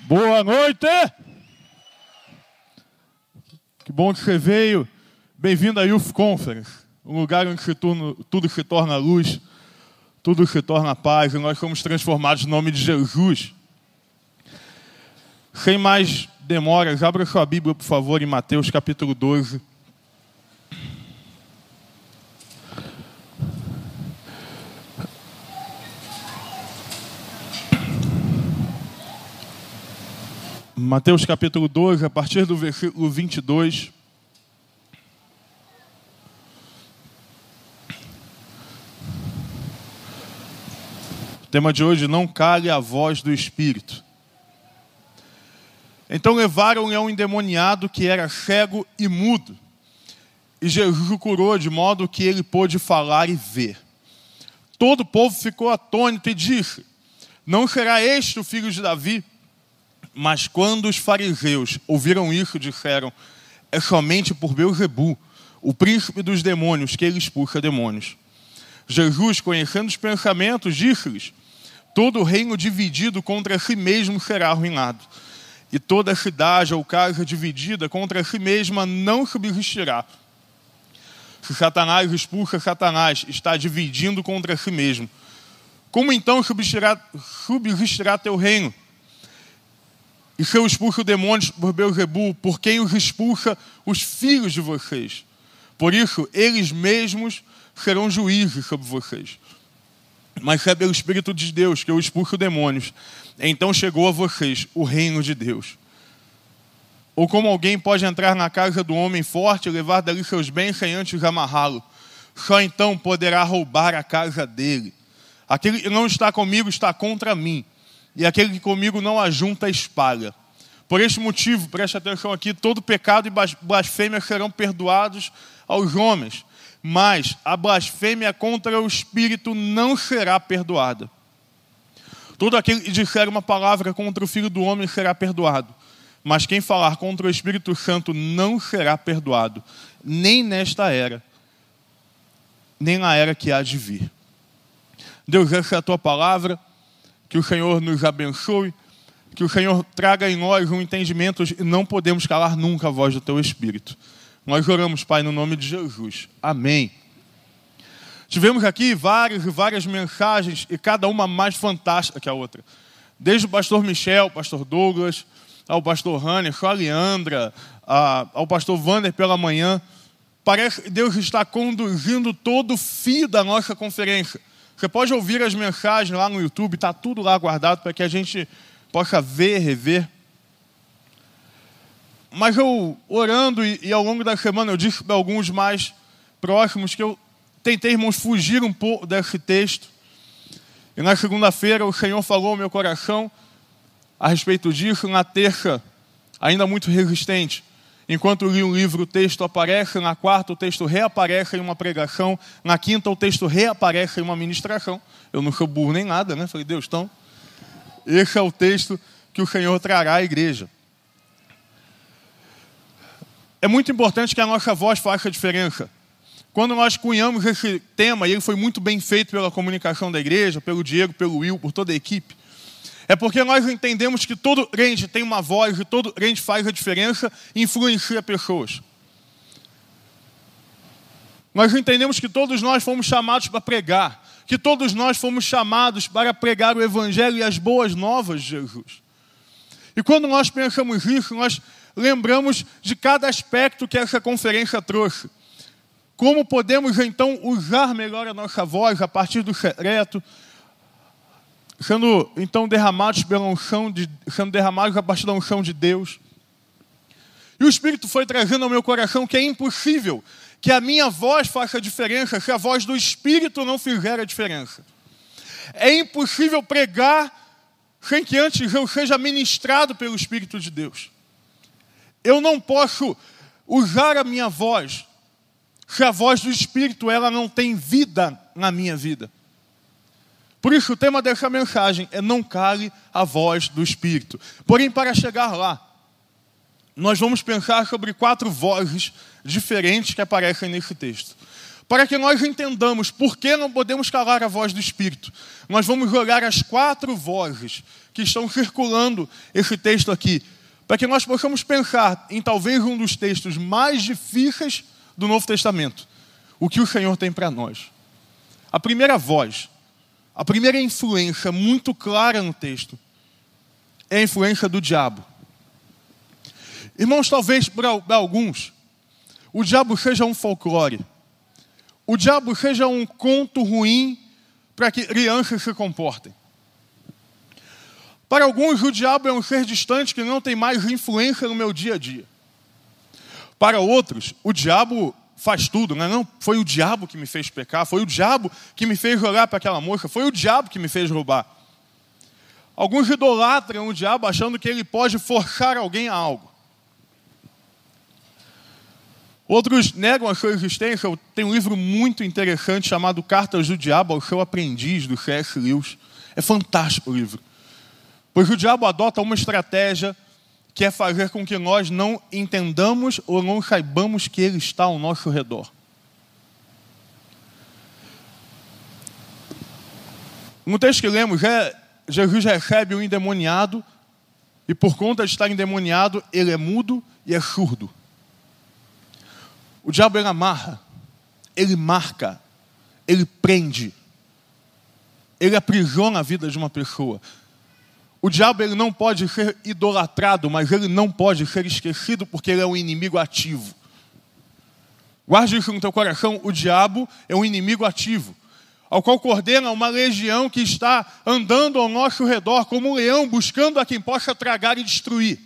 Boa noite! Que bom que você veio. Bem-vindo à Youth Conference, um lugar onde tudo se torna luz, tudo se torna paz, e nós fomos transformados no nome de Jesus. Sem mais demoras, abra sua Bíblia, por favor, em Mateus capítulo 12. Mateus capítulo 12, a partir do versículo 22. O tema de hoje, não cale a voz do Espírito. Então levaram-lhe um endemoniado que era cego e mudo. E Jesus o curou de modo que ele pôde falar e ver. Todo o povo ficou atônito e disse: Não será este o filho de Davi? Mas quando os fariseus ouviram isso, disseram: É somente por Beuzebu, o príncipe dos demônios, que ele expulsa demônios. Jesus, conhecendo os pensamentos, disse-lhes: Todo reino dividido contra si mesmo será arruinado, e toda cidade ou casa dividida contra si mesma não subsistirá. Se Satanás expulsa Satanás, está dividindo contra si mesmo. Como então subsistirá, subsistirá teu reino? E se eu expulso demônios por Beuzebu, por quem os expulsa os filhos de vocês? Por isso, eles mesmos serão juízes sobre vocês. Mas é pelo Espírito de Deus que eu expulso demônios, então chegou a vocês o reino de Deus. Ou como alguém pode entrar na casa do homem forte e levar dali seus bens sem antes amarrá-lo? Só então poderá roubar a casa dele. Aquele que não está comigo está contra mim e aquele que comigo não ajunta espalha. Por este motivo, preste atenção aqui: todo pecado e blasfêmia serão perdoados aos homens, mas a blasfêmia contra o Espírito não será perdoada. Todo aquele que disser uma palavra contra o Filho do Homem será perdoado, mas quem falar contra o Espírito Santo não será perdoado, nem nesta era, nem na era que há de vir. Deus, essa é a tua palavra que o Senhor nos abençoe, que o Senhor traga em nós um entendimento e não podemos calar nunca a voz do teu Espírito. Nós oramos, Pai, no nome de Jesus. Amém. Tivemos aqui várias e várias mensagens e cada uma mais fantástica que a outra. Desde o pastor Michel, pastor Douglas, ao pastor Hanner, a Leandra, ao pastor Vander pela manhã. Parece que Deus está conduzindo todo o fio da nossa conferência. Você pode ouvir as mensagens lá no YouTube, está tudo lá guardado para que a gente possa ver, rever. Mas eu, orando e, e ao longo da semana, eu disse para alguns mais próximos que eu tentei, irmãos, fugir um pouco desse texto. E na segunda-feira o Senhor falou ao meu coração a respeito disso. Na terça, ainda muito resistente, Enquanto li um livro, o texto aparece, na quarta, o texto reaparece em uma pregação, na quinta, o texto reaparece em uma ministração. Eu não sou burro nem nada, né? Falei, Deus, então, esse é o texto que o Senhor trará à igreja. É muito importante que a nossa voz faça diferença. Quando nós cunhamos esse tema, e ele foi muito bem feito pela comunicação da igreja, pelo Diego, pelo Will, por toda a equipe, é porque nós entendemos que todo crente tem uma voz e todo crente faz a diferença e influencia pessoas. Nós entendemos que todos nós fomos chamados para pregar, que todos nós fomos chamados para pregar o Evangelho e as boas novas de Jesus. E quando nós pensamos isso, nós lembramos de cada aspecto que essa conferência trouxe. Como podemos então usar melhor a nossa voz a partir do secreto, sendo então derramados pela unção de, sendo derramados a partir da unção de Deus. E o Espírito foi trazendo ao meu coração que é impossível que a minha voz faça diferença se a voz do Espírito não fizer a diferença. É impossível pregar sem que antes eu seja ministrado pelo Espírito de Deus. Eu não posso usar a minha voz se a voz do Espírito ela não tem vida na minha vida. Por isso, o tema dessa mensagem é não cale a voz do Espírito. Porém, para chegar lá, nós vamos pensar sobre quatro vozes diferentes que aparecem nesse texto. Para que nós entendamos por que não podemos calar a voz do Espírito, nós vamos olhar as quatro vozes que estão circulando esse texto aqui, para que nós possamos pensar em talvez um dos textos mais difíceis do Novo Testamento, o que o Senhor tem para nós. A primeira voz, a primeira influência muito clara no texto, é a influência do diabo. Irmãos, talvez para alguns, o diabo seja um folclore. O diabo seja um conto ruim para que crianças se comportem. Para alguns, o diabo é um ser distante que não tem mais influência no meu dia a dia. Para outros, o diabo faz tudo, né? não foi o diabo que me fez pecar, foi o diabo que me fez jogar para aquela moça, foi o diabo que me fez roubar. Alguns idolatram o diabo achando que ele pode forçar alguém a algo. Outros negam a sua existência. Tem um livro muito interessante chamado Cartas do Diabo ao seu aprendiz, do C.S. Lewis. É fantástico o livro. Pois o diabo adota uma estratégia que é fazer com que nós não entendamos ou não saibamos que ele está ao nosso redor. No texto que lemos, Jesus recebe um endemoniado e por conta de estar endemoniado, ele é mudo e é surdo. O diabo ele amarra, ele marca, ele prende, ele aprisiona a vida de uma pessoa. O diabo ele não pode ser idolatrado, mas ele não pode ser esquecido porque ele é um inimigo ativo. Guarde isso no teu coração: o diabo é um inimigo ativo, ao qual coordena uma legião que está andando ao nosso redor como um leão, buscando a quem possa tragar e destruir.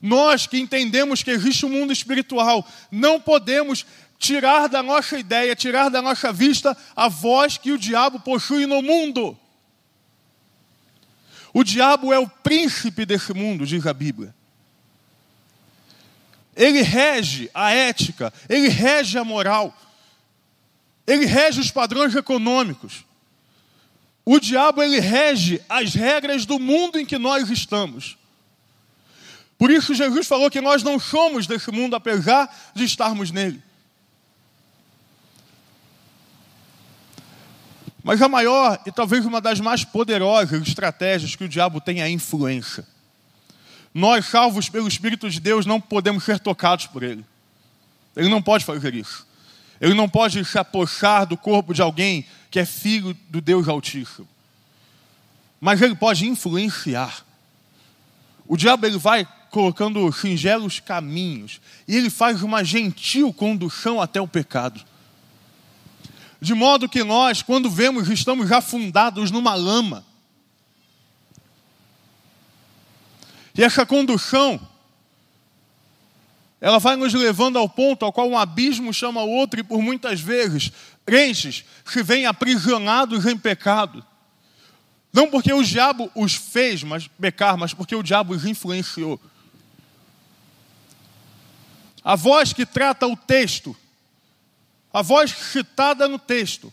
Nós que entendemos que existe um mundo espiritual, não podemos tirar da nossa ideia, tirar da nossa vista a voz que o diabo possui no mundo. O diabo é o príncipe desse mundo, diz a Bíblia. Ele rege a ética, ele rege a moral, ele rege os padrões econômicos. O diabo ele rege as regras do mundo em que nós estamos. Por isso Jesus falou que nós não somos desse mundo, apesar de estarmos nele. Mas a maior e talvez uma das mais poderosas estratégias que o diabo tem é a influência. Nós, salvos pelo Espírito de Deus, não podemos ser tocados por ele. Ele não pode fazer isso. Ele não pode se apossar do corpo de alguém que é filho do Deus Altíssimo. Mas ele pode influenciar. O diabo ele vai colocando singelos caminhos e ele faz uma gentil condução até o pecado. De modo que nós, quando vemos, estamos afundados numa lama. E essa condução, ela vai nos levando ao ponto ao qual um abismo chama outro, e por muitas vezes, crentes se veem aprisionados em pecado. Não porque o diabo os fez mas pecar, mas porque o diabo os influenciou. A voz que trata o texto, a voz citada no texto,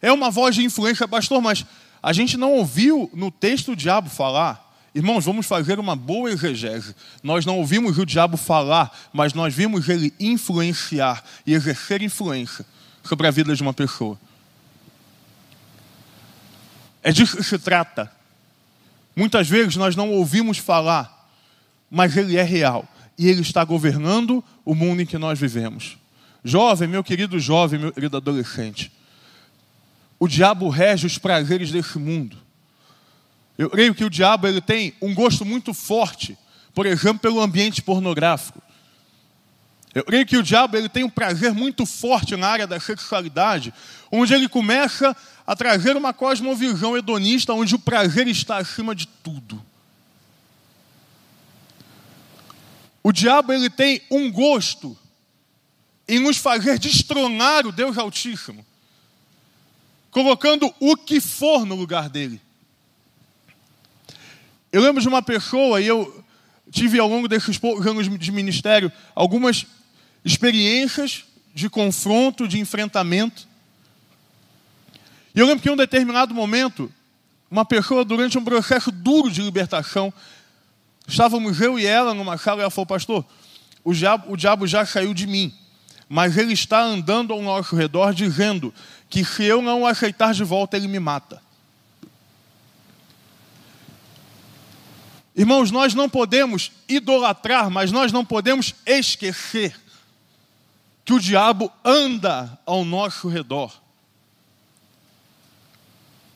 é uma voz de influência, pastor, mas a gente não ouviu no texto o diabo falar. Irmãos, vamos fazer uma boa exegese. Nós não ouvimos o diabo falar, mas nós vimos ele influenciar e exercer influência sobre a vida de uma pessoa. É disso que se trata. Muitas vezes nós não ouvimos falar, mas ele é real e ele está governando o mundo em que nós vivemos. Jovem, meu querido jovem, meu querido adolescente, o diabo rege os prazeres desse mundo. Eu creio que o diabo ele tem um gosto muito forte, por exemplo, pelo ambiente pornográfico. Eu creio que o diabo ele tem um prazer muito forte na área da sexualidade, onde ele começa a trazer uma cosmovisão hedonista, onde o prazer está acima de tudo. O diabo ele tem um gosto em nos fazer destronar o Deus Altíssimo, colocando o que for no lugar dele. Eu lembro de uma pessoa, e eu tive ao longo desses poucos anos de ministério algumas experiências de confronto, de enfrentamento. E eu lembro que em um determinado momento, uma pessoa, durante um processo duro de libertação, estávamos eu e ela numa sala e ela falou: Pastor, o diabo, o diabo já saiu de mim, mas ele está andando ao nosso redor dizendo que se eu não o aceitar de volta, ele me mata. Irmãos, nós não podemos idolatrar, mas nós não podemos esquecer que o diabo anda ao nosso redor.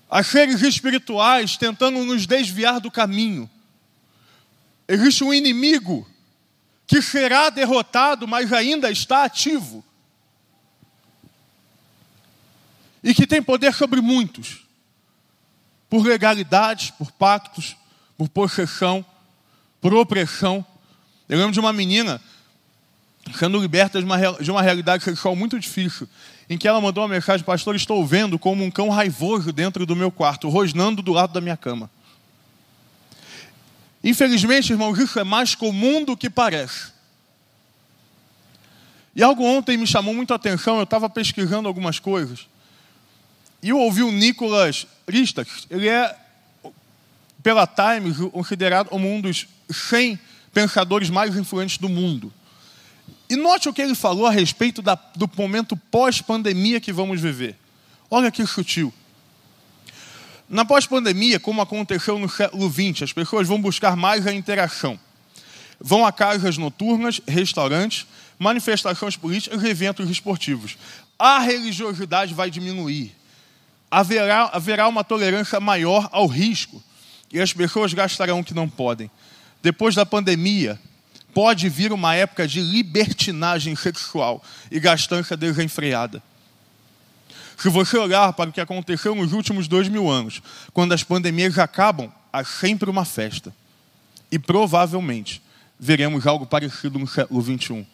Há seres espirituais tentando nos desviar do caminho. Existe um inimigo que será derrotado, mas ainda está ativo. E que tem poder sobre muitos, por legalidades, por pactos, por possessão, por opressão. Eu lembro de uma menina sendo liberta de uma, de uma realidade sexual muito difícil, em que ela mandou uma mensagem, pastor, estou vendo como um cão raivoso dentro do meu quarto, rosnando do lado da minha cama. Infelizmente, irmãos, isso é mais comum do que parece. E algo ontem me chamou muito a atenção, eu estava pesquisando algumas coisas. E eu ouvi o Nicolas Ristas, ele é, pela Times, considerado um dos 100 pensadores mais influentes do mundo. E note o que ele falou a respeito da, do momento pós-pandemia que vamos viver. Olha que sutil. Na pós-pandemia, como aconteceu no século XX, as pessoas vão buscar mais a interação. Vão a casas noturnas, restaurantes, manifestações políticas e eventos esportivos. A religiosidade vai diminuir. Haverá, haverá uma tolerância maior ao risco. E as pessoas gastarão o que não podem. Depois da pandemia, pode vir uma época de libertinagem sexual e gastança desenfreada. Se você olhar para o que aconteceu nos últimos dois mil anos, quando as pandemias acabam, há sempre uma festa. E provavelmente veremos algo parecido no século XXI.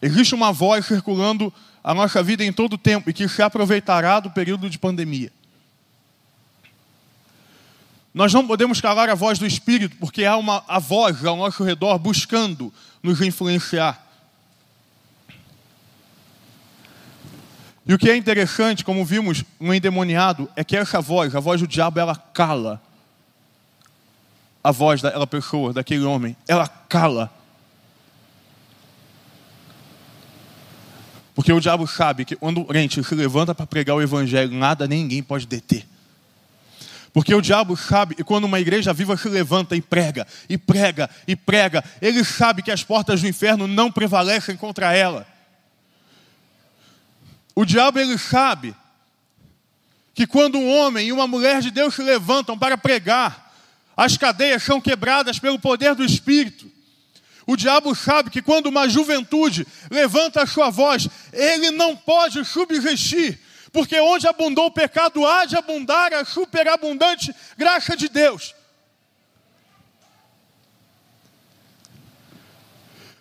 Existe uma voz circulando a nossa vida em todo o tempo e que se aproveitará do período de pandemia. Nós não podemos calar a voz do Espírito, porque há uma a voz ao nosso redor buscando nos influenciar. E o que é interessante, como vimos no endemoniado, é que essa voz, a voz do diabo, ela cala a voz daquela pessoa, daquele homem. Ela cala. Porque o diabo sabe que quando o crente se levanta para pregar o evangelho, nada ninguém pode deter. Porque o diabo sabe, e quando uma igreja viva se levanta e prega, e prega, e prega, ele sabe que as portas do inferno não prevalecem contra ela. O diabo ele sabe que quando um homem e uma mulher de Deus se levantam para pregar, as cadeias são quebradas pelo poder do Espírito. O diabo sabe que quando uma juventude levanta a sua voz, ele não pode subsistir, porque onde abundou o pecado, há de abundar a superabundante graça de Deus.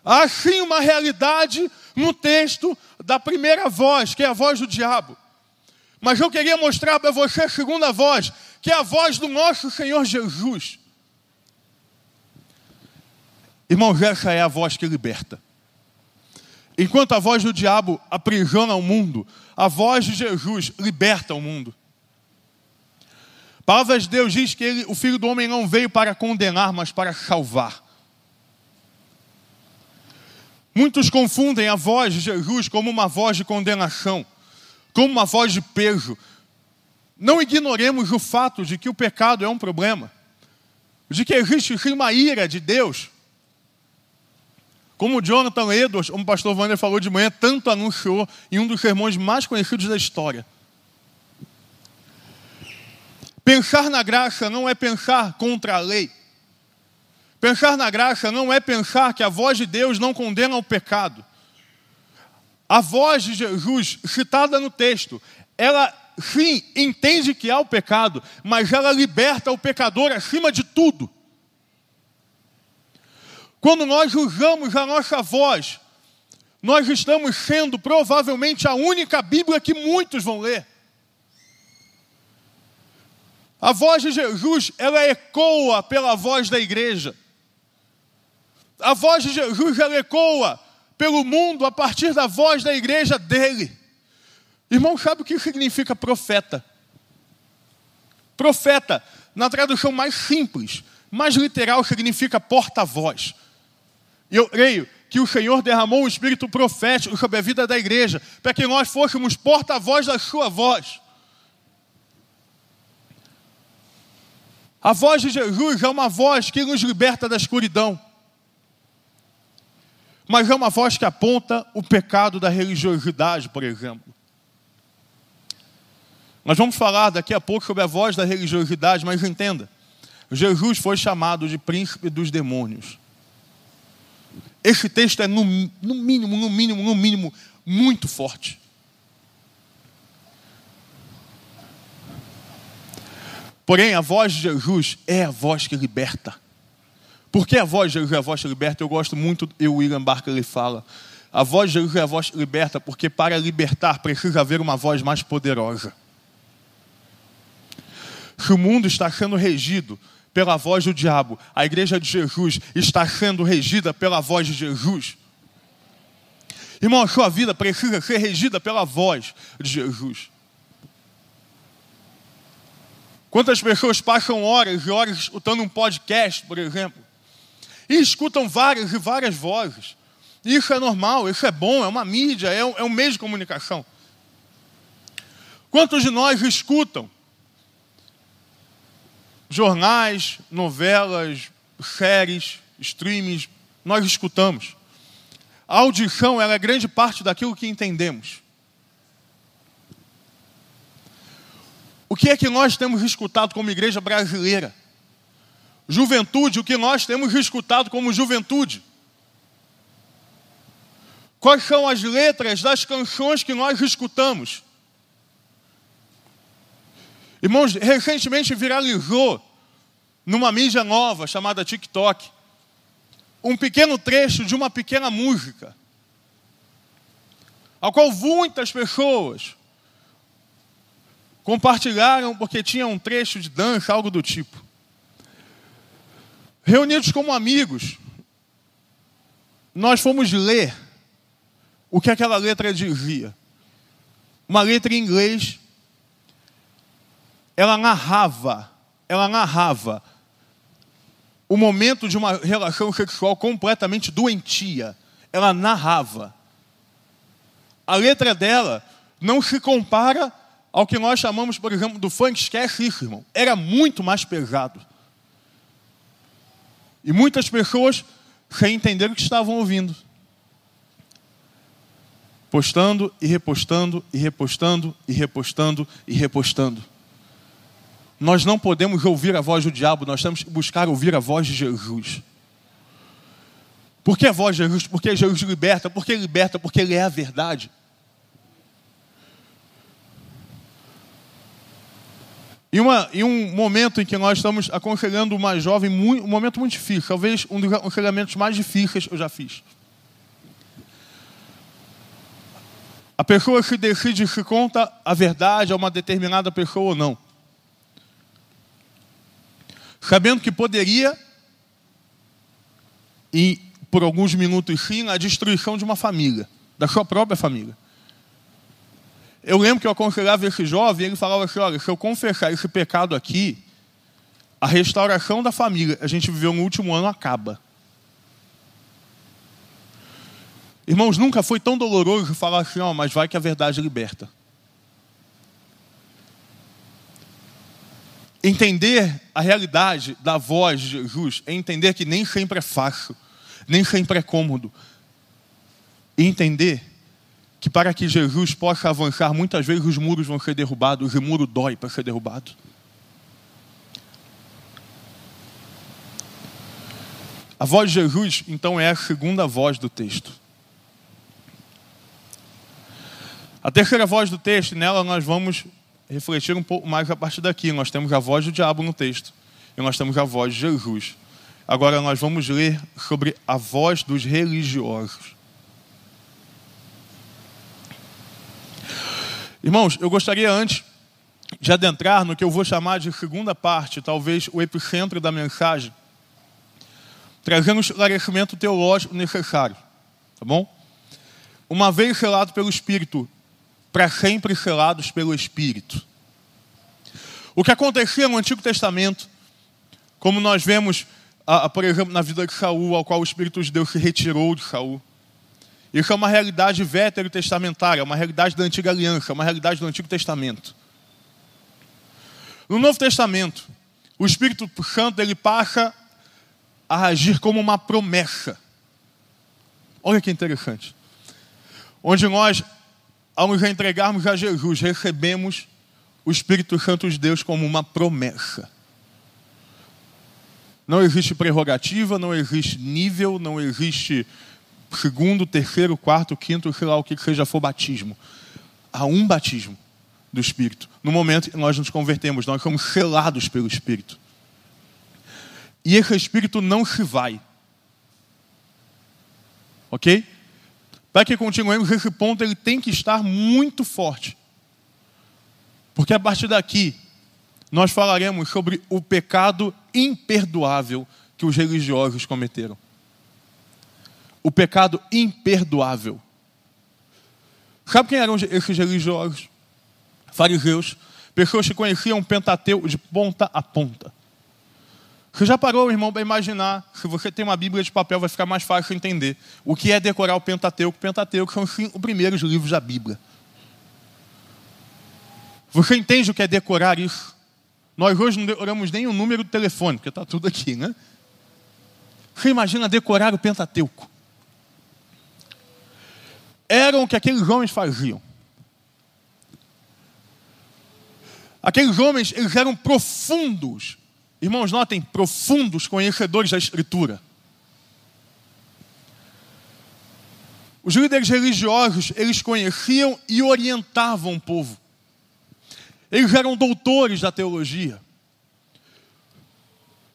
Há sim uma realidade no texto da primeira voz, que é a voz do diabo. Mas eu queria mostrar para você a segunda voz, que é a voz do nosso Senhor Jesus. Irmãos, essa é a voz que liberta. Enquanto a voz do diabo aprisiona o mundo, a voz de Jesus liberta o mundo. A palavra de Deus diz que ele, o Filho do Homem não veio para condenar, mas para salvar. Muitos confundem a voz de Jesus como uma voz de condenação, como uma voz de peso. Não ignoremos o fato de que o pecado é um problema, de que existe uma ira de Deus. Como Jonathan Edwards, como o pastor Wander falou de manhã, tanto anunciou em um dos sermões mais conhecidos da história. Pensar na graça não é pensar contra a lei. Pensar na graça não é pensar que a voz de Deus não condena o pecado. A voz de Jesus, citada no texto, ela sim entende que há o pecado, mas ela liberta o pecador acima de tudo. Quando nós usamos a nossa voz, nós estamos sendo provavelmente a única Bíblia que muitos vão ler. A voz de Jesus, ela ecoa pela voz da igreja a voz de Jesus ela ecoa pelo mundo a partir da voz da igreja dele. Irmão, sabe o que significa profeta? Profeta, na tradução mais simples, mais literal, significa porta-voz. E eu creio que o Senhor derramou um espírito profético sobre a vida da igreja, para que nós fôssemos porta-voz da sua voz. A voz de Jesus é uma voz que nos liberta da escuridão. Mas é uma voz que aponta o pecado da religiosidade, por exemplo. Nós vamos falar daqui a pouco sobre a voz da religiosidade, mas entenda: Jesus foi chamado de príncipe dos demônios. Esse texto é, no, no mínimo, no mínimo, no mínimo, muito forte. Porém, a voz de Jesus é a voz que liberta. Por que a voz de Jesus é a voz que liberta? Eu gosto muito, e o William Barker ele fala. A voz de Jesus é a voz que liberta, porque para libertar precisa haver uma voz mais poderosa. Se o mundo está sendo regido pela voz do diabo. A igreja de Jesus está sendo regida pela voz de Jesus. Irmão, a sua vida precisa ser regida pela voz de Jesus. Quantas pessoas passam horas e horas escutando um podcast, por exemplo, e escutam várias e várias vozes. Isso é normal, isso é bom, é uma mídia, é um, é um meio de comunicação. Quantos de nós escutam jornais, novelas, séries, streams, nós escutamos. A audição é grande parte daquilo que entendemos. O que é que nós temos escutado como igreja brasileira? Juventude, o que nós temos escutado como juventude? Quais são as letras das canções que nós escutamos? Irmãos, recentemente viralizou numa mídia nova chamada TikTok um pequeno trecho de uma pequena música, a qual muitas pessoas compartilharam porque tinha um trecho de dança, algo do tipo. Reunidos como amigos, nós fomos ler o que aquela letra dizia. Uma letra em inglês ela narrava, ela narrava o momento de uma relação sexual completamente doentia. Ela narrava. A letra dela não se compara ao que nós chamamos, por exemplo, do funk. Esquece isso, irmão. Era muito mais pesado. E muitas pessoas sem entender o que estavam ouvindo. Postando e repostando e repostando e repostando e repostando. Nós não podemos ouvir a voz do diabo, nós temos que buscar ouvir a voz de Jesus. Por que a voz de Jesus? Porque Jesus liberta, porque liberta, porque Ele é a verdade. E, uma, e um momento em que nós estamos aconselhando uma jovem, muito, um momento muito difícil, talvez um dos aconselhamentos mais difíceis que eu já fiz. A pessoa se decide se conta a verdade a uma determinada pessoa ou não sabendo que poderia, e por alguns minutos sim, a destruição de uma família, da sua própria família. Eu lembro que eu aconselhava esse jovem, ele falava assim: olha, se eu confessar esse pecado aqui, a restauração da família, a gente viveu no último ano, acaba. Irmãos, nunca foi tão doloroso falar assim, ó, mas vai que a verdade liberta. Entender a realidade da voz de Jesus é entender que nem sempre é fácil, nem sempre é cômodo. E entender que para que Jesus possa avançar, muitas vezes os muros vão ser derrubados, o muro dói para ser derrubado. A voz de Jesus, então, é a segunda voz do texto. A terceira voz do texto, nela nós vamos refletir um pouco mais a partir daqui. Nós temos a voz do diabo no texto e nós temos a voz de Jesus. Agora nós vamos ler sobre a voz dos religiosos. Irmãos, eu gostaria antes de adentrar no que eu vou chamar de segunda parte, talvez o epicentro da mensagem, trazendo o esclarecimento teológico necessário, tá bom? Uma vez selado pelo Espírito, para sempre selados pelo Espírito. O que acontecia no Antigo Testamento, como nós vemos a, a, por exemplo, na vida de Saul, ao qual o Espírito de Deus se retirou de Saul. Isso é uma realidade veterotestamentária, uma realidade da antiga aliança, uma realidade do Antigo Testamento. No Novo Testamento, o Espírito Santo ele passa a agir como uma promessa. Olha que interessante. Onde nós, ao nos entregarmos a Jesus, recebemos o Espírito Santo de Deus como uma promessa. Não existe prerrogativa, não existe nível, não existe segundo, terceiro, quarto, quinto, sei lá o que seja for batismo. Há um batismo do Espírito. No momento que nós nos convertemos, nós somos selados pelo Espírito. E esse Espírito não se vai. Ok? Para que continuemos esse ponto, ele tem que estar muito forte. Porque a partir daqui, nós falaremos sobre o pecado imperdoável que os religiosos cometeram. O pecado imperdoável. Sabe quem eram esses religiosos? Fariseus, pessoas que conheciam o Pentateuco de ponta a ponta. Você já parou, irmão, para imaginar? Se você tem uma Bíblia de papel, vai ficar mais fácil entender. O que é decorar o Pentateuco? O Pentateuco são os primeiros livros da Bíblia. Você entende o que é decorar isso? Nós hoje não decoramos nem o número do telefone, porque está tudo aqui, né? Você imagina decorar o Pentateuco? Eram o que aqueles homens faziam. Aqueles homens, eles eram profundos. Irmãos, notem, profundos conhecedores da Escritura. Os líderes religiosos, eles conheciam e orientavam o povo. Eles eram doutores da teologia.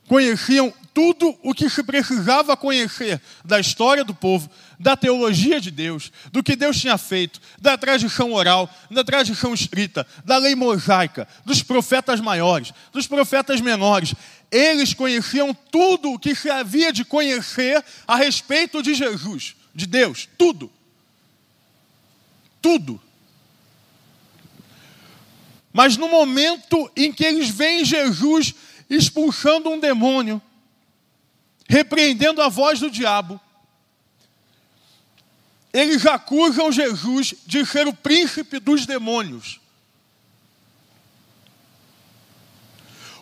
Conheciam tudo o que se precisava conhecer da história do povo, da teologia de Deus, do que Deus tinha feito, da tradição oral, da tradição escrita, da lei mosaica, dos profetas maiores, dos profetas menores. Eles conheciam tudo o que se havia de conhecer a respeito de Jesus, de Deus, tudo. Tudo. Mas no momento em que eles veem Jesus expulsando um demônio, repreendendo a voz do diabo, eles acusam Jesus de ser o príncipe dos demônios.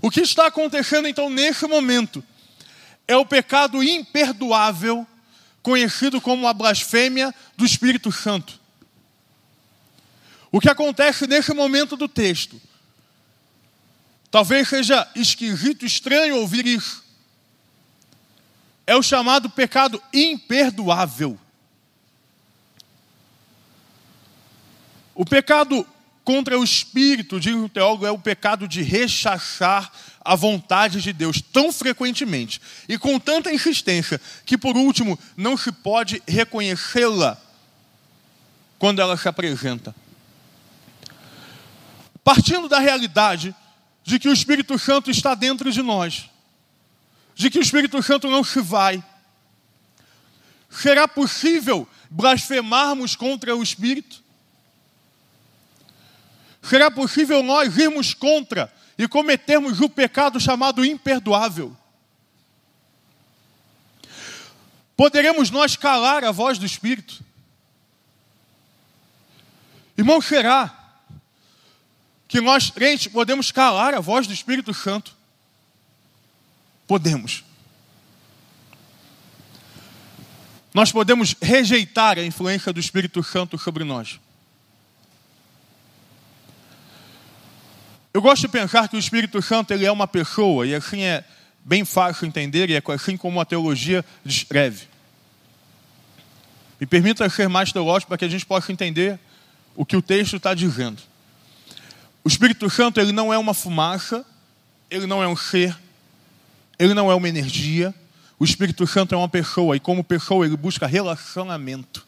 O que está acontecendo então nesse momento é o pecado imperdoável, conhecido como a blasfêmia do Espírito Santo. O que acontece nesse momento do texto? Talvez seja esquisito, estranho ouvir isso. É o chamado pecado imperdoável. O pecado contra o espírito, diz o teólogo, é o pecado de rechachar a vontade de Deus tão frequentemente e com tanta insistência que, por último, não se pode reconhecê-la quando ela se apresenta partindo da realidade de que o Espírito Santo está dentro de nós, de que o Espírito Santo não se vai, será possível blasfemarmos contra o Espírito? Será possível nós irmos contra e cometermos o pecado chamado imperdoável? Poderemos nós calar a voz do Espírito? Irmão, será que nós, crentes, podemos calar a voz do Espírito Santo. Podemos. Nós podemos rejeitar a influência do Espírito Santo sobre nós. Eu gosto de pensar que o Espírito Santo ele é uma pessoa, e assim é bem fácil entender, e é assim como a teologia descreve. Me permita ser mais teológico para que a gente possa entender o que o texto está dizendo. O Espírito Santo ele não é uma fumaça, ele não é um ser, ele não é uma energia. O Espírito Santo é uma pessoa e como pessoa ele busca relacionamento.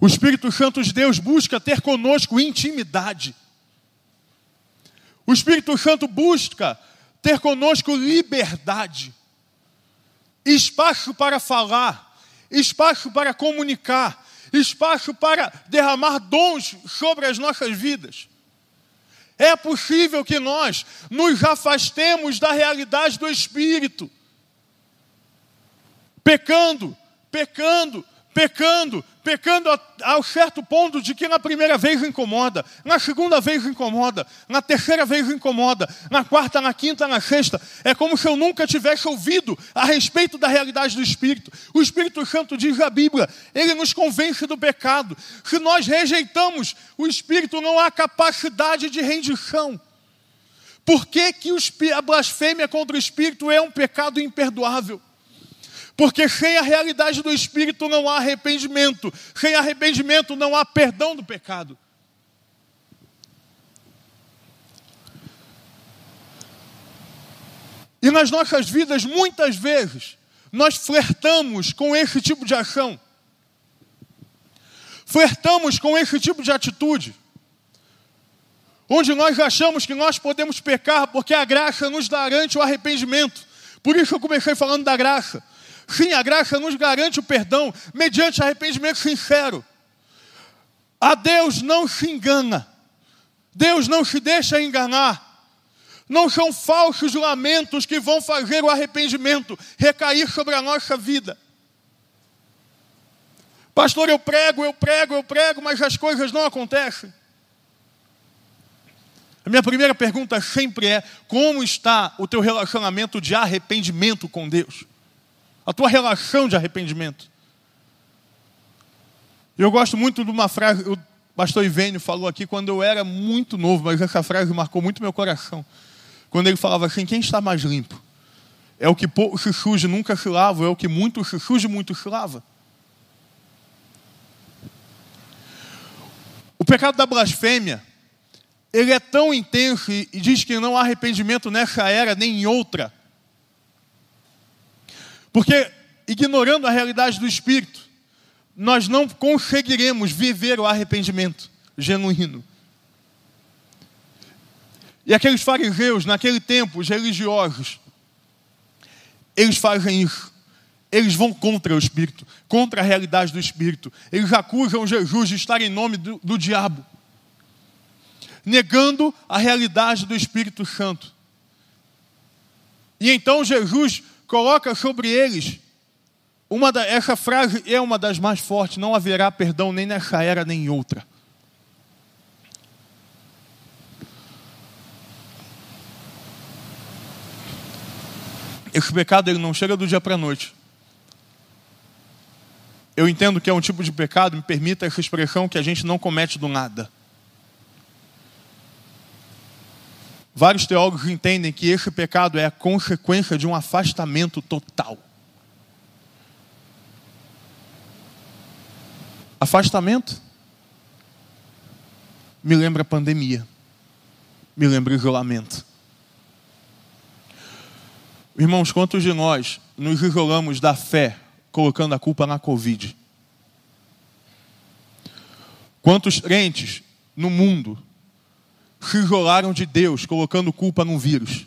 O Espírito Santo de Deus busca ter conosco intimidade. O Espírito Santo busca ter conosco liberdade, espaço para falar, espaço para comunicar, espaço para derramar dons sobre as nossas vidas. É possível que nós nos afastemos da realidade do Espírito, pecando, pecando, pecando, pecando ao certo ponto de que na primeira vez incomoda, na segunda vez incomoda, na terceira vez incomoda, na quarta, na quinta, na sexta. É como se eu nunca tivesse ouvido a respeito da realidade do Espírito. O Espírito Santo diz a Bíblia, ele nos convence do pecado. Se nós rejeitamos o Espírito, não há capacidade de rendição. Por que, que a blasfêmia contra o Espírito é um pecado imperdoável? Porque sem a realidade do Espírito não há arrependimento, sem arrependimento não há perdão do pecado. E nas nossas vidas, muitas vezes, nós flertamos com esse tipo de ação, flertamos com esse tipo de atitude, onde nós achamos que nós podemos pecar porque a graça nos garante o arrependimento. Por isso eu comecei falando da graça. Sim, a graça nos garante o perdão mediante arrependimento sincero. A Deus não se engana. Deus não se deixa enganar. Não são falsos lamentos que vão fazer o arrependimento recair sobre a nossa vida. Pastor, eu prego, eu prego, eu prego, mas as coisas não acontecem. A minha primeira pergunta sempre é: como está o teu relacionamento de arrependimento com Deus? A tua relação de arrependimento. Eu gosto muito de uma frase, o pastor Ivênio falou aqui quando eu era muito novo, mas essa frase marcou muito meu coração. Quando ele falava assim: quem está mais limpo? É o que pouco se suja nunca se lava, é o que muito se suja muito se lava. O pecado da blasfêmia, ele é tão intenso e diz que não há arrependimento nessa era nem em outra porque, ignorando a realidade do Espírito, nós não conseguiremos viver o arrependimento genuíno. E aqueles fariseus, naquele tempo, os religiosos, eles fazem isso. Eles vão contra o Espírito, contra a realidade do Espírito. Eles acusam Jesus de estar em nome do, do diabo, negando a realidade do Espírito Santo. E então Jesus coloca sobre eles uma da, essa frase é uma das mais fortes: não haverá perdão nem nessa era nem em outra. Esse pecado ele não chega do dia para a noite. Eu entendo que é um tipo de pecado, me permita essa expressão, que a gente não comete do nada. Vários teólogos entendem que esse pecado é a consequência de um afastamento total. Afastamento me lembra pandemia, me lembra isolamento. Irmãos, quantos de nós nos isolamos da fé colocando a culpa na Covid? Quantos crentes no mundo se isolaram de Deus, colocando culpa num vírus.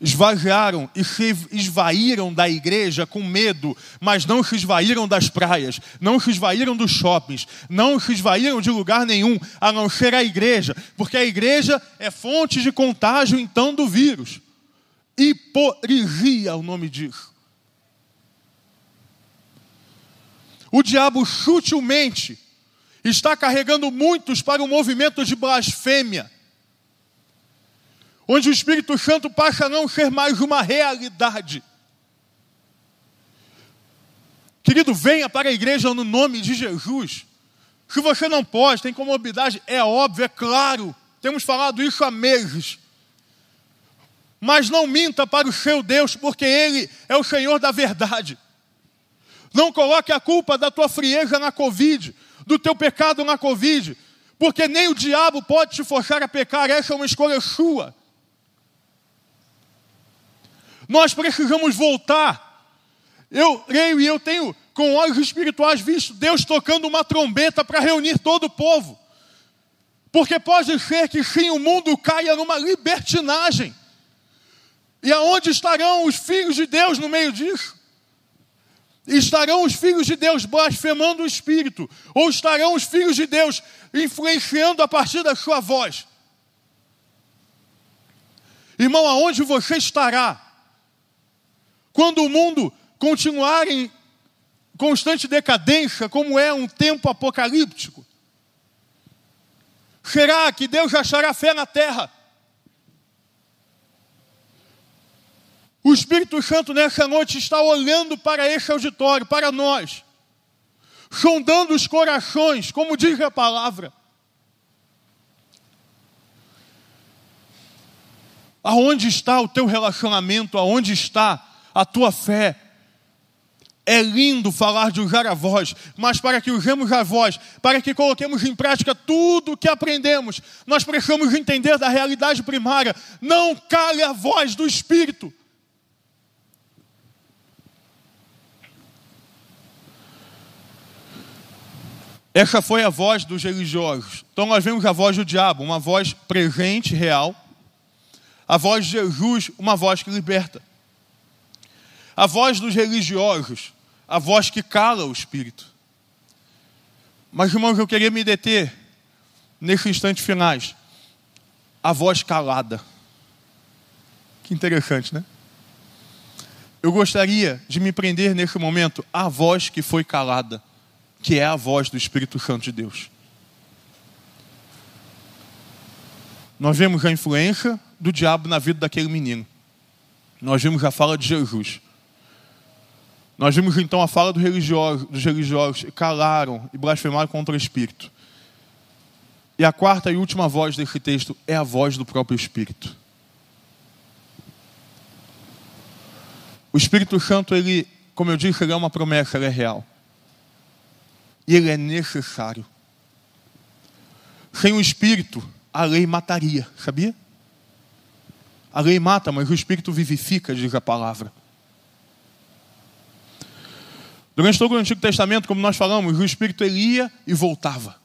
Esvaziaram e se esvaíram da igreja com medo, mas não se esvaíram das praias, não se esvaíram dos shoppings, não se esvaíram de lugar nenhum, a não ser a igreja, porque a igreja é fonte de contágio então do vírus. Hipocrisia é o nome disso. O diabo sutilmente está carregando muitos para o movimento de blasfêmia, onde o Espírito Santo passa a não ser mais uma realidade. Querido, venha para a igreja no nome de Jesus. Se você não pode, tem comorbidade, é óbvio, é claro, temos falado isso há meses. Mas não minta para o seu Deus, porque Ele é o Senhor da verdade. Não coloque a culpa da tua frieza na Covid, do teu pecado na Covid, porque nem o diabo pode te forçar a pecar, essa é uma escolha sua. Nós precisamos voltar. Eu creio e eu tenho com olhos espirituais visto Deus tocando uma trombeta para reunir todo o povo. Porque pode ser que sim, o mundo caia numa libertinagem. E aonde estarão os filhos de Deus no meio disso? Estarão os filhos de Deus blasfemando o Espírito? Ou estarão os filhos de Deus influenciando a partir da sua voz? Irmão, aonde você estará? Quando o mundo continuar em constante decadência, como é um tempo apocalíptico? Será que Deus achará fé na terra? O Espírito Santo nessa noite está olhando para esse auditório, para nós, sondando os corações, como diz a palavra. Aonde está o teu relacionamento? Aonde está a tua fé? É lindo falar de usar a voz, mas para que usemos a voz, para que coloquemos em prática tudo o que aprendemos, nós precisamos entender da realidade primária. Não cale a voz do Espírito. Essa foi a voz dos religiosos. Então nós vemos a voz do diabo, uma voz presente, real. A voz de Jesus, uma voz que liberta. A voz dos religiosos, a voz que cala o espírito. Mas, irmãos, eu queria me deter nesse instante finais. A voz calada. Que interessante, né? Eu gostaria de me prender nesse momento à voz que foi calada que é a voz do Espírito Santo de Deus. Nós vemos a influência do diabo na vida daquele menino. Nós vimos a fala de Jesus. Nós vimos então a fala do religioso, dos religiosos que calaram e blasfemaram contra o Espírito. E a quarta e última voz desse texto é a voz do próprio Espírito. O Espírito Santo, ele, como eu disse, ele é uma promessa, ele é real. Ele é necessário. Sem o Espírito, a lei mataria, sabia? A lei mata, mas o Espírito vivifica, diz a palavra. Durante todo o Antigo Testamento, como nós falamos, o Espírito ia e voltava.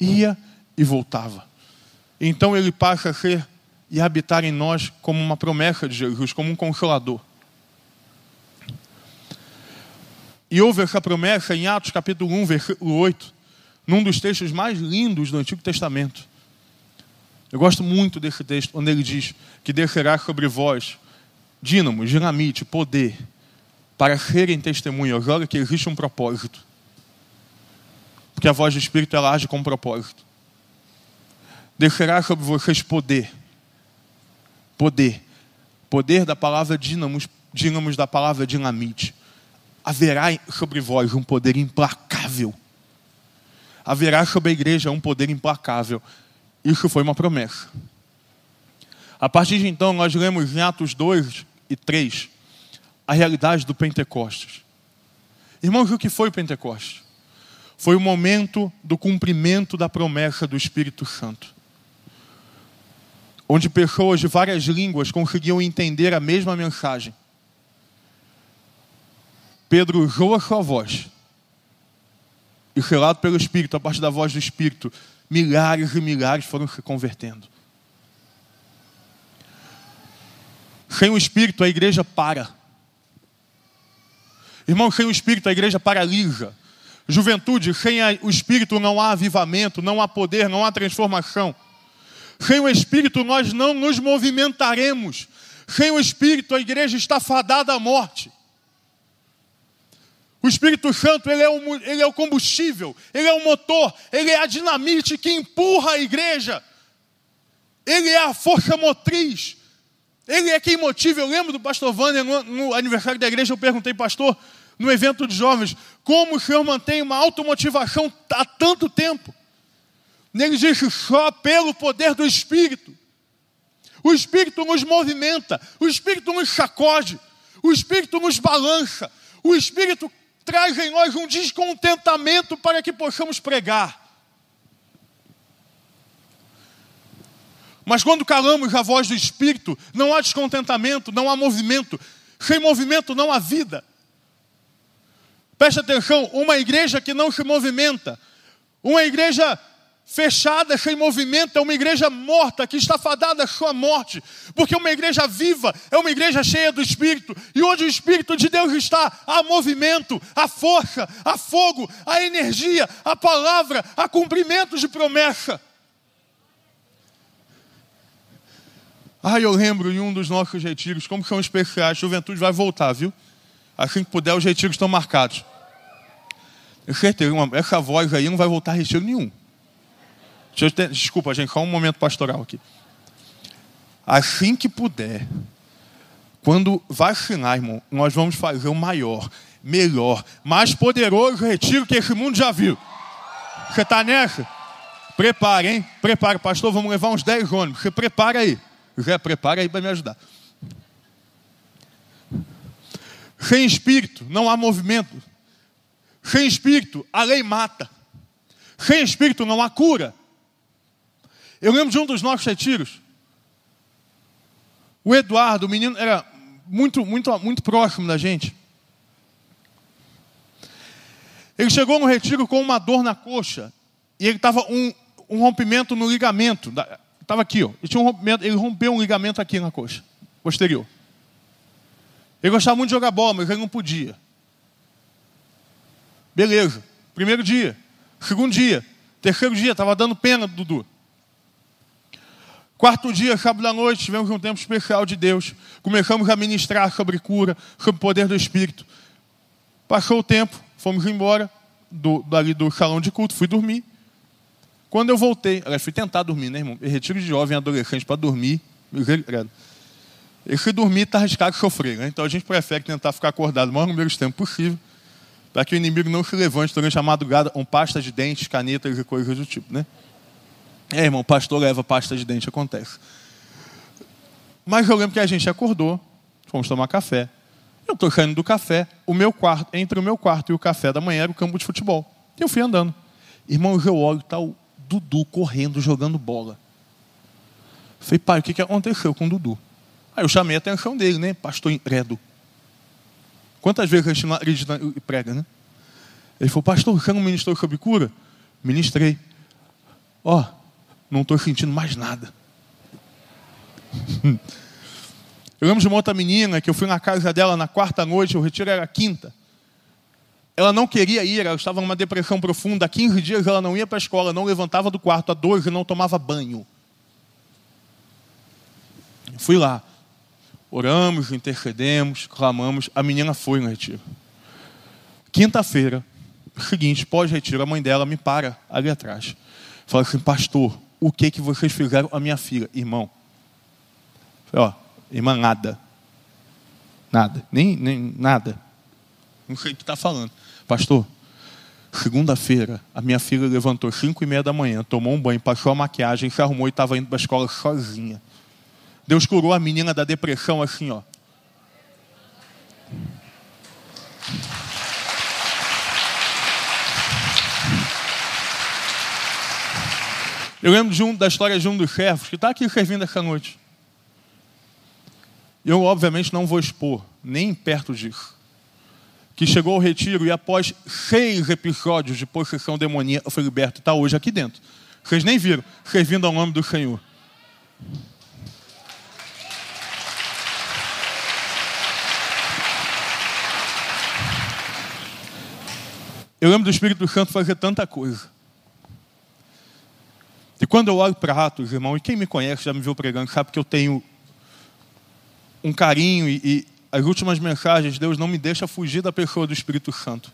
Ia e voltava. Então ele passa a ser e habitar em nós como uma promessa de Jesus, como um consolador. E houve essa promessa em Atos capítulo 1, versículo 8, num dos textos mais lindos do Antigo Testamento. Eu gosto muito desse texto, onde ele diz que descerá sobre vós dínamo, dinamite, poder, para serem testemunhas. Olha que existe um propósito. Porque a voz do Espírito ela age com um propósito. Descerá sobre vocês poder. Poder. Poder da palavra dínamos, dínamos da palavra dinamite haverá sobre vós um poder implacável. Haverá sobre a igreja um poder implacável. Isso foi uma promessa. A partir de então, nós lemos em Atos 2 e 3 a realidade do Pentecostes. Irmãos, o que foi o Pentecostes? Foi o momento do cumprimento da promessa do Espírito Santo. Onde pessoas de várias línguas conseguiam entender a mesma mensagem Pedro usou a sua voz. E selado pelo Espírito, a partir da voz do Espírito, milhares e milhares foram se convertendo. Sem o Espírito, a igreja para. Irmão, sem o Espírito, a igreja paralisa. Juventude, sem o Espírito não há avivamento, não há poder, não há transformação. Sem o Espírito, nós não nos movimentaremos. Sem o Espírito, a igreja está fadada à morte. O Espírito Santo, ele é, o, ele é o combustível, ele é o motor, ele é a dinamite que empurra a igreja. Ele é a força motriz. Ele é quem motiva. Eu lembro do pastor Wander no, no aniversário da igreja, eu perguntei, pastor, no evento de jovens, como o senhor mantém uma automotivação há tanto tempo? Ele disse, só pelo poder do Espírito. O Espírito nos movimenta, o Espírito nos sacode, o Espírito nos balança, o Espírito traz em nós um descontentamento para que possamos pregar. Mas quando calamos a voz do Espírito, não há descontentamento, não há movimento. Sem movimento não há vida. Preste atenção: uma igreja que não se movimenta, uma igreja fechada, sem movimento, é uma igreja morta, que está fadada à sua morte, porque uma igreja viva é uma igreja cheia do Espírito, e onde o Espírito de Deus está, há movimento, há força, há fogo, há energia, há palavra, há cumprimento de promessa. Ah, eu lembro em um dos nossos retiros, como são especiais, a juventude vai voltar, viu? Assim que puder, os retiros estão marcados. Eu certeza, essa voz aí não vai voltar a retiro nenhum. Desculpa, gente, só um momento pastoral aqui. Assim que puder, quando vacinar, irmão, nós vamos fazer o maior, melhor, mais poderoso retiro que esse mundo já viu. Você está nessa? Prepare, hein? Prepare, pastor, vamos levar uns 10 ônibus. Você prepara aí. Já prepara aí para me ajudar. Sem espírito não há movimento. Sem espírito a lei mata. Sem espírito não há cura. Eu lembro de um dos nossos retiros. O Eduardo, o menino, era muito, muito, muito próximo da gente. Ele chegou no retiro com uma dor na coxa. E ele estava um, um rompimento no ligamento. Estava aqui, ó. Ele, tinha um rompimento, ele rompeu um ligamento aqui na coxa, posterior. Ele gostava muito de jogar bola, mas ele não podia. Beleza. Primeiro dia. Segundo dia. Terceiro dia, estava dando pena do Dudu. Quarto dia, sábado da noite, tivemos um tempo especial de Deus. Começamos a ministrar sobre cura, sobre o poder do Espírito. Passou o tempo, fomos embora do, dali do salão de culto, fui dormir. Quando eu voltei, aliás, fui tentar dormir, né, irmão? Eu retiro de jovem adolescente para dormir. Esse dormir está arriscado sofrer, né? Então a gente prefere tentar ficar acordado o maior número de tempo possível, para que o inimigo não se levante durante a madrugada com pasta de dentes, canetas e coisas do tipo, né? É, irmão, pastor leva pasta de dente, acontece. Mas eu lembro que a gente acordou, fomos tomar café. Eu estou saindo do café, o meu quarto, entre o meu quarto e o café da manhã era o campo de futebol. E eu fui andando. Irmão, eu olho, está o Dudu correndo, jogando bola. Falei, pai, o que, que aconteceu com o Dudu? Aí eu chamei a atenção dele, né? Pastor incrédulo. Quantas vezes a gente não acredita e prega, né? Ele falou, pastor, você não ministrou sobre cura? Ministrei. Ó, oh, não estou sentindo mais nada. Eu lembro de uma outra menina que eu fui na casa dela na quarta noite, o retiro era quinta. Ela não queria ir, ela estava numa depressão profunda. Há 15 dias ela não ia para a escola, não levantava do quarto, há 12 não tomava banho. Fui lá. Oramos, intercedemos, clamamos. A menina foi no retiro. Quinta-feira, seguinte, pós-retiro, a mãe dela me para ali atrás. Fala assim, pastor, o que que vocês fizeram a minha filha, irmão? Falei, ó, irmã, nada. Nada. Nem, nem nada. Não sei o que está falando. Pastor, segunda-feira, a minha filha levantou cinco e meia da manhã, tomou um banho, passou a maquiagem, se arrumou e estava indo para a escola sozinha. Deus curou a menina da depressão assim, ó. Eu lembro de um, da história de um dos servos que está aqui servindo essa noite. Eu, obviamente, não vou expor, nem perto disso. Que chegou ao retiro e, após seis episódios de possessão demoníaca, foi liberto. Está hoje aqui dentro. Vocês nem viram, servindo ao nome do Senhor. Eu lembro do Espírito Santo fazer tanta coisa. E quando eu olho para Atos, irmão, e quem me conhece já me viu pregando, sabe que eu tenho um carinho e, e as últimas mensagens, Deus não me deixa fugir da pessoa do Espírito Santo.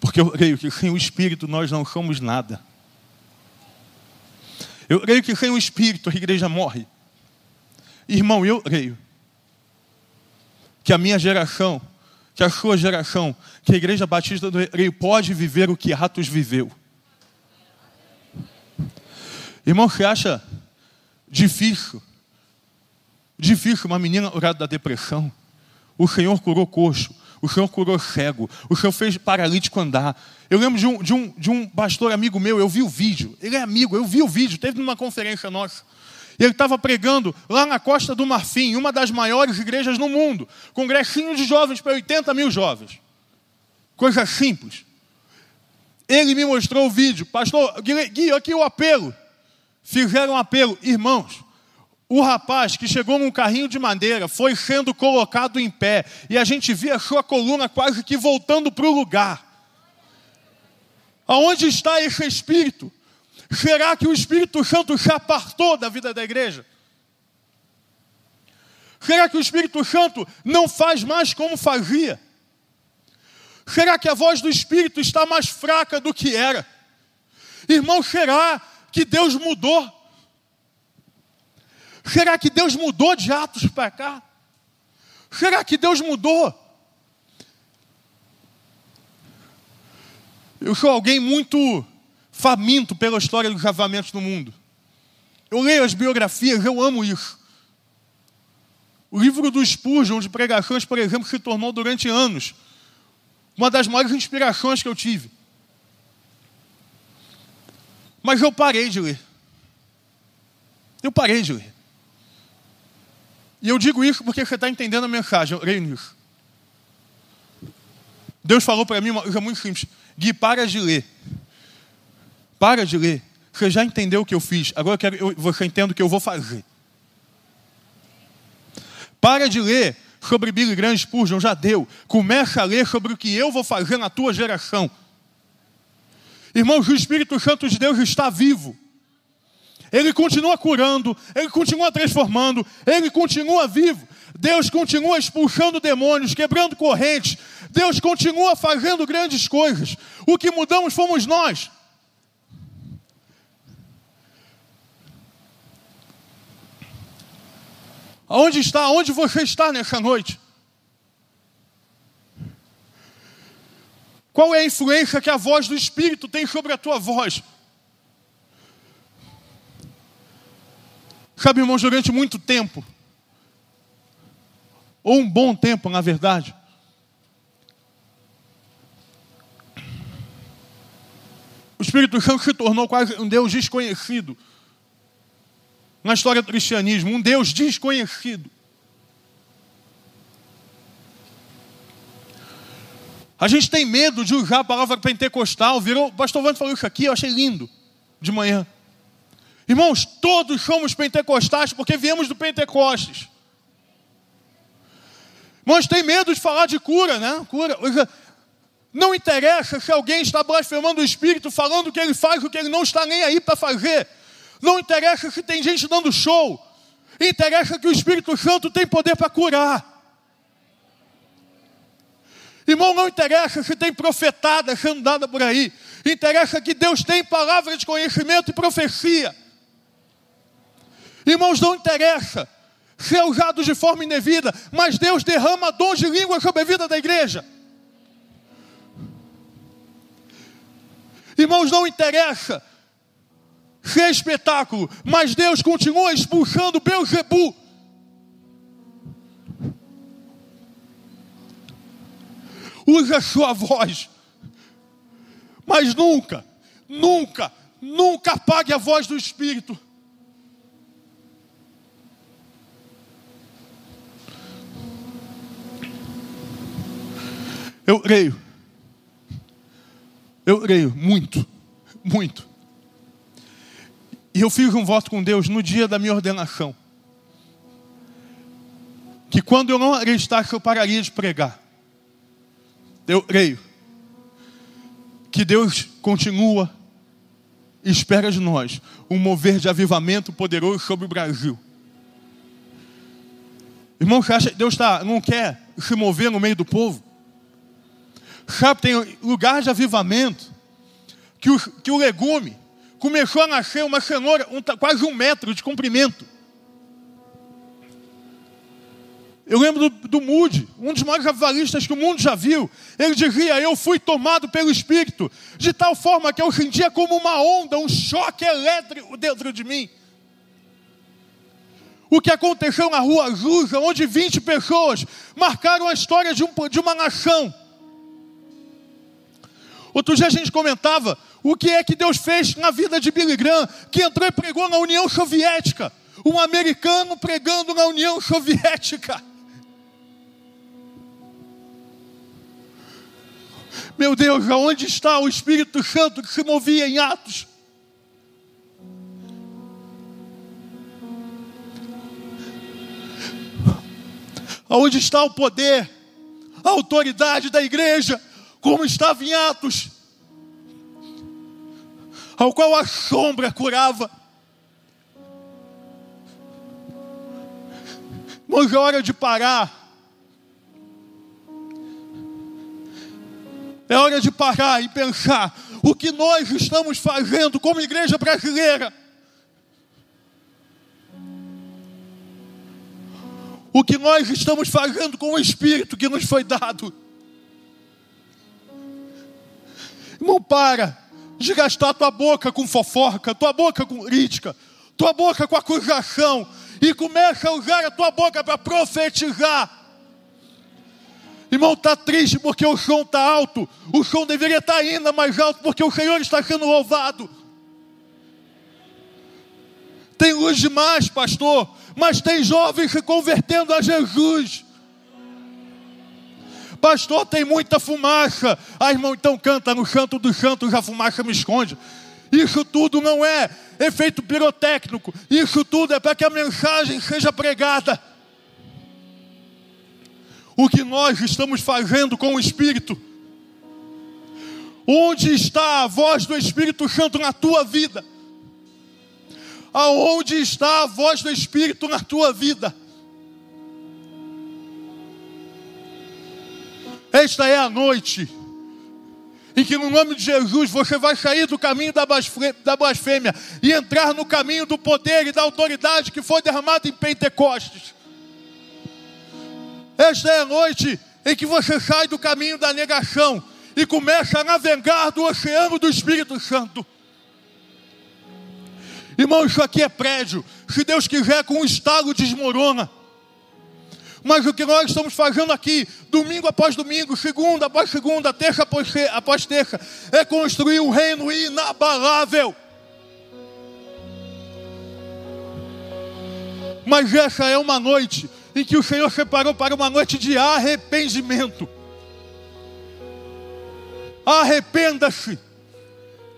Porque eu creio que sem o Espírito nós não somos nada. Eu creio que sem o Espírito a igreja morre. Irmão, eu creio que a minha geração, que a sua geração, que a igreja batista do Rei pode viver o que Atos viveu. Irmão, você acha difícil? Difícil uma menina curada da depressão. O Senhor curou coxo, o Senhor curou cego, o Senhor fez paralítico andar. Eu lembro de um, de um, de um pastor amigo meu, eu vi o vídeo, ele é amigo, eu vi o vídeo, teve numa conferência nossa. Ele estava pregando lá na Costa do Marfim, uma das maiores igrejas no mundo, congressinho de jovens para 80 mil jovens. Coisa simples. Ele me mostrou o vídeo. Pastor, Gui, aqui o apelo. Fizeram um apelo. Irmãos, o rapaz que chegou num carrinho de madeira foi sendo colocado em pé. E a gente via a sua coluna quase que voltando para o lugar. Aonde está esse Espírito? Será que o Espírito Santo se apartou da vida da igreja? Será que o Espírito Santo não faz mais como fazia? Será que a voz do Espírito está mais fraca do que era? Irmão, será que Deus mudou? Será que Deus mudou de Atos para cá? Será que Deus mudou? Eu sou alguém muito faminto pela história dos avamentos no mundo. Eu leio as biografias, eu amo isso. O livro do Spurgeon de pregações, por exemplo, se tornou durante anos uma das maiores inspirações que eu tive. Mas eu parei de ler. Eu parei de ler. E eu digo isso porque você está entendendo a mensagem. Eu leio nisso. Deus falou para mim uma coisa muito simples. Gui, para de ler. Para de ler. Você já entendeu o que eu fiz. Agora eu quero você entenda o que eu vou fazer. Para de ler sobre Billy Graham Spurgeon, já deu. Começa a ler sobre o que eu vou fazer na tua geração. Irmãos, o Espírito Santo de Deus está vivo. Ele continua curando, ele continua transformando, ele continua vivo. Deus continua expulsando demônios, quebrando correntes. Deus continua fazendo grandes coisas. O que mudamos fomos nós. Aonde está? Onde você está nessa noite? Qual é a influência que a voz do Espírito tem sobre a tua voz? Sabe, irmãos, durante muito tempo, ou um bom tempo, na verdade, o Espírito Santo se tornou quase um Deus desconhecido na história do cristianismo, um Deus desconhecido. A gente tem medo de usar a palavra pentecostal. Virou, o pastor Vando falou isso aqui, eu achei lindo de manhã. Irmãos, todos somos pentecostais porque viemos do Pentecostes. Irmãos, tem medo de falar de cura, né? Cura. Não interessa se alguém está blasfemando o Espírito, falando que ele faz o que ele não está nem aí para fazer. Não interessa se tem gente dando show. Interessa que o Espírito Santo tem poder para curar. Irmão, não interessa se tem profetada sendo dada por aí. Interessa que Deus tem palavra de conhecimento e profecia. Irmãos, não interessa se é usado de forma indevida, mas Deus derrama dons de língua sobre a vida da igreja. Irmãos, não interessa se é espetáculo, mas Deus continua expulsando Beuzebu. Use a sua voz, mas nunca, nunca, nunca apague a voz do Espírito. Eu creio. Eu creio muito, muito. E eu fiz um voto com Deus no dia da minha ordenação. Que quando eu não acreditasse, eu pararia de pregar. Eu creio. Que Deus continua e espera de nós um mover de avivamento poderoso sobre o Brasil. Irmão, você acha que Deus tá, não quer se mover no meio do povo? Sabe, tem lugar de avivamento que o, que o legume começou a nascer uma cenoura um, quase um metro de comprimento. Eu lembro do, do Moody, um dos maiores avivalistas que o mundo já viu. Ele dizia: Eu fui tomado pelo Espírito, de tal forma que eu sentia como uma onda, um choque elétrico dentro de mim. O que aconteceu na rua Azusa, onde 20 pessoas marcaram a história de, um, de uma nação. Outro dia a gente comentava o que é que Deus fez na vida de Billy Graham, que entrou e pregou na União Soviética. Um americano pregando na União Soviética. Meu Deus, aonde está o Espírito Santo que se movia em Atos? Aonde está o poder, a autoridade da igreja, como estava em Atos, ao qual a sombra curava. Mas é hora de parar. É hora de parar e pensar o que nós estamos fazendo como igreja brasileira. O que nós estamos fazendo com o Espírito que nos foi dado. Irmão, para de gastar tua boca com fofoca, tua boca com crítica, tua boca com acusação, e começa a usar a tua boca para profetizar. Irmão, está triste porque o som está alto. O som deveria estar tá ainda mais alto porque o Senhor está sendo louvado. Tem luz demais, pastor, mas tem jovens se convertendo a Jesus. Pastor, tem muita fumaça. Ah, irmão, então canta no canto dos santos, a fumaça me esconde. Isso tudo não é efeito pirotécnico. Isso tudo é para que a mensagem seja pregada. O que nós estamos fazendo com o Espírito? Onde está a voz do Espírito Santo na tua vida? Aonde está a voz do Espírito na tua vida? Esta é a noite em que no nome de Jesus você vai sair do caminho da blasfêmia e entrar no caminho do poder e da autoridade que foi derramado em Pentecostes. Esta é a noite em que você sai do caminho da negação e começa a navegar do oceano do Espírito Santo. Irmão, isso aqui é prédio. Se Deus quiser, com um estalo desmorona. Mas o que nós estamos fazendo aqui, domingo após domingo, segunda após segunda, terça após, terça, é construir um reino inabalável. Mas essa é uma noite em que o Senhor separou para uma noite de arrependimento. Arrependa-se.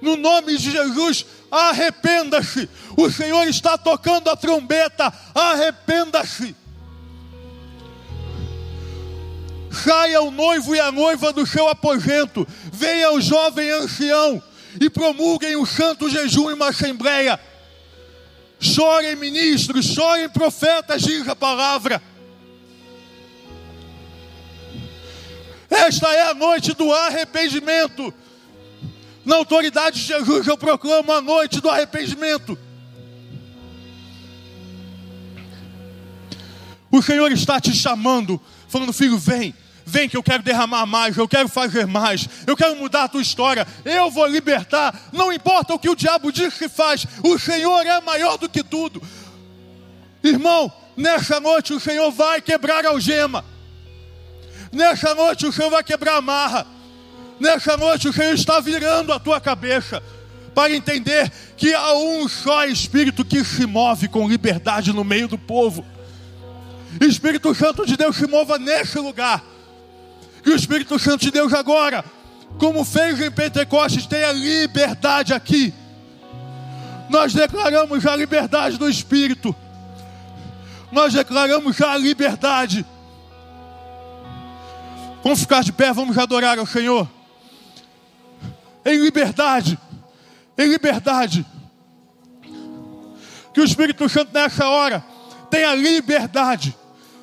No nome de Jesus, arrependa-se. O Senhor está tocando a trombeta. Arrependa-se. Saia o noivo e a noiva do seu aposento, venha o jovem ancião e promulguem o santo jejum em uma assembleia. Chorem ministros, chorem profetas, diz a palavra. Esta é a noite do arrependimento. Na autoridade de Jesus eu proclamo a noite do arrependimento. O Senhor está te chamando, falando, filho, vem. Vem que eu quero derramar mais, eu quero fazer mais, eu quero mudar a tua história, eu vou libertar. Não importa o que o diabo diz que faz, o Senhor é maior do que tudo. Irmão, nessa noite o Senhor vai quebrar a algema. Nessa noite o Senhor vai quebrar a marra. Nessa noite o Senhor está virando a tua cabeça para entender que há um só Espírito que se move com liberdade no meio do povo. Espírito Santo de Deus se mova nesse lugar que o Espírito Santo de Deus agora, como fez em Pentecostes, tenha liberdade aqui. Nós declaramos a liberdade do Espírito. Nós declaramos a liberdade. Vamos ficar de pé, vamos adorar ao Senhor. Em liberdade. Em liberdade. Que o Espírito Santo nessa hora tenha liberdade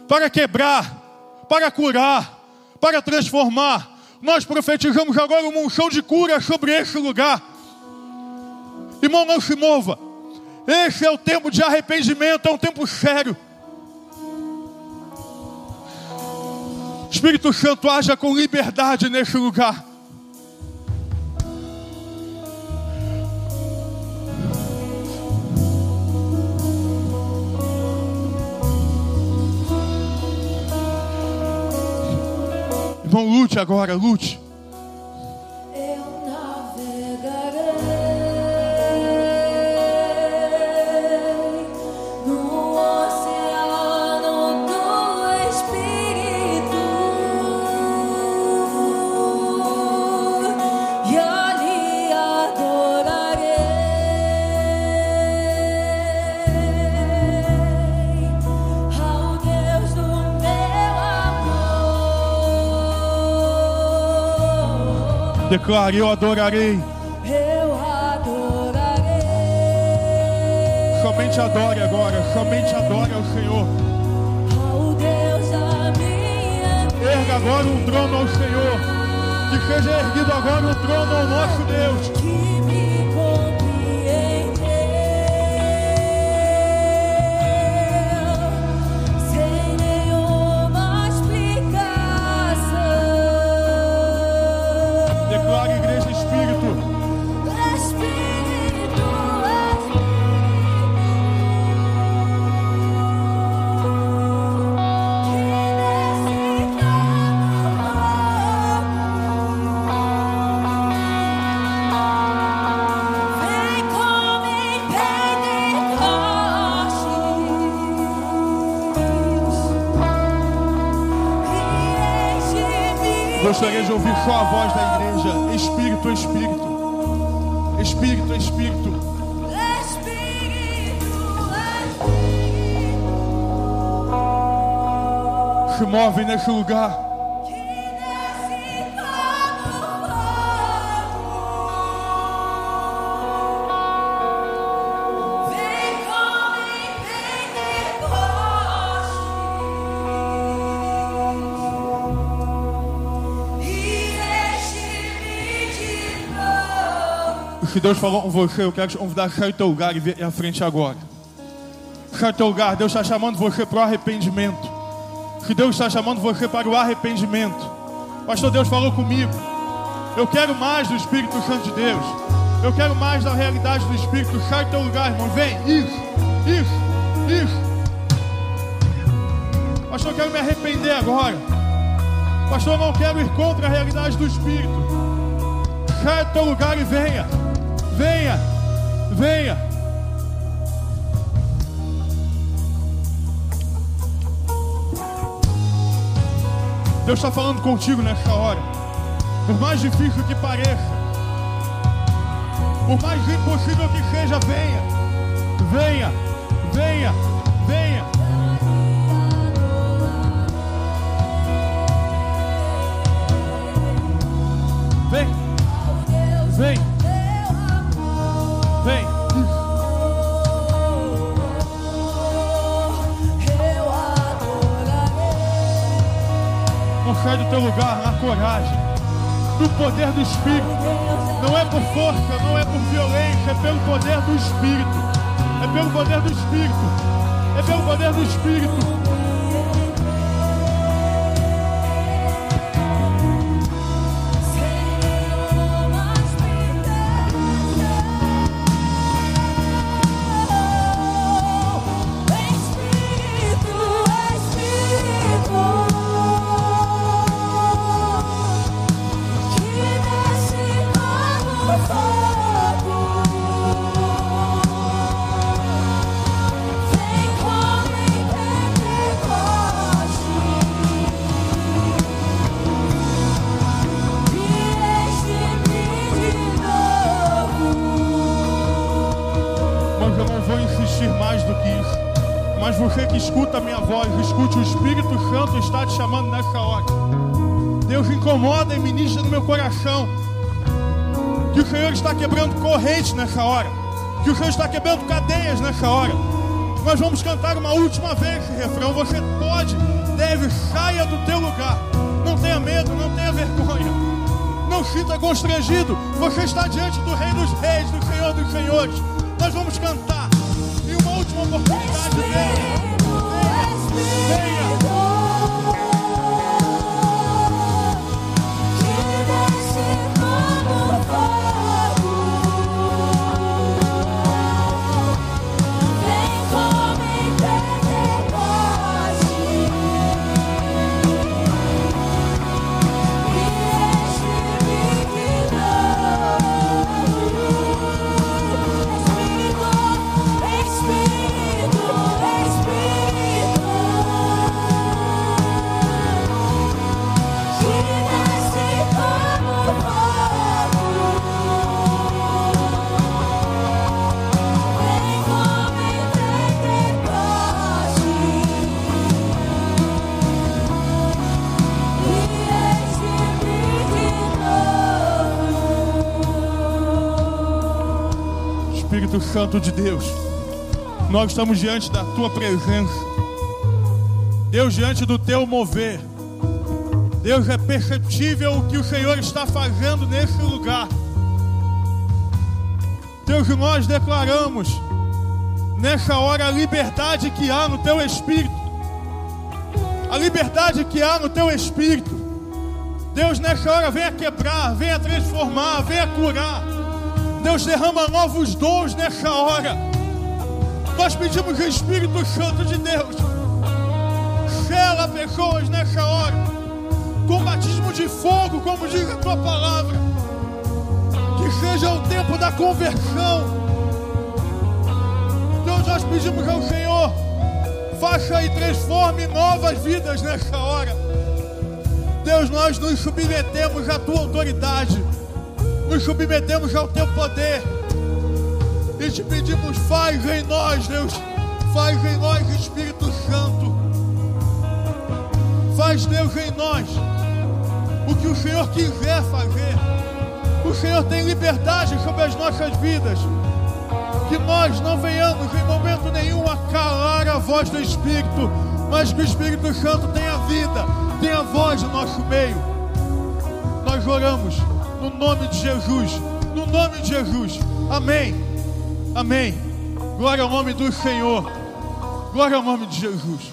para quebrar, para curar, para transformar. Nós profetizamos agora uma unção de cura sobre esse lugar. Irmão, não se mova. Esse é o tempo de arrependimento, é um tempo sério. Espírito Santo haja com liberdade nesse lugar. Irmão, lute agora, lute. Declare, eu adorarei. Eu adorarei. Somente adore agora. Somente adore ao Senhor. Ao Deus da minha vida. Erga agora um trono ao Senhor. Que seja erguido agora um trono ao nosso Deus. De ouvir só a voz da igreja. Espírito, Espírito. Espírito, Espírito. Espírito, Se move nesse lugar. Se Deus falou com você, eu quero te convidar a sair do teu lugar e vir à frente agora. Sai do teu lugar. Deus está chamando você para o arrependimento. Se Deus está chamando você para o arrependimento. Pastor, Deus falou comigo. Eu quero mais do Espírito Santo de Deus. Eu quero mais da realidade do Espírito. Sai do teu lugar, irmão. Vem. Isso, isso, isso. Pastor, eu quero me arrepender agora. Pastor, eu não quero ir contra a realidade do Espírito. Sai do teu lugar e venha. Venha. Venha. Deus está falando contigo nessa hora. Por mais difícil que pareça, por mais impossível que seja, venha. Venha. Venha. Venha. Vem. Vem. Não sai do teu lugar na coragem, do poder do Espírito. Não é por força, não é por violência, é pelo poder do Espírito. É pelo poder do Espírito. É pelo poder do Espírito. Meu coração. Que o Senhor está quebrando correntes nessa hora. Que o Senhor está quebrando cadeias nessa hora. Nós vamos cantar uma última vez esse refrão. Você pode, deve, saia do teu lugar. Não tenha medo, não tenha vergonha. Não sinta constrangido. Você está diante do Rei dos Reis, do Senhor dos Senhores. Nós vamos cantar. E uma última oportunidade venha. Venha. Espírito Santo de Deus, nós estamos diante da tua presença. Deus, diante do teu mover. Deus, é perceptível o que o Senhor está fazendo nesse lugar. Deus, nós declaramos nessa hora a liberdade que há no teu espírito. A liberdade que há no teu espírito. Deus, nessa hora, venha quebrar, venha transformar, venha curar. Deus, derrama novos dons nessa hora. Nós pedimos o Espírito Santo de Deus. Sela pessoas nessa hora. Com batismo de fogo, como diz a tua palavra. Que seja o tempo da conversão. Deus, nós pedimos ao Senhor. Faça e transforme novas vidas nessa hora. Deus, nós nos submetemos à tua autoridade, nos submetemos ao teu poder e te pedimos, faz em nós, Deus, faz em nós, Espírito Santo, faz, Deus, em nós o que o Senhor quiser fazer. O Senhor tem liberdade sobre as nossas vidas. Que nós não venhamos em momento nenhum a calar a voz do Espírito, mas que o Espírito Santo tenha vida, tenha voz no nosso meio. Nós oramos no nome de Jesus, no nome de Jesus. Amém. Amém. Glória ao nome do Senhor. Glória ao nome de Jesus.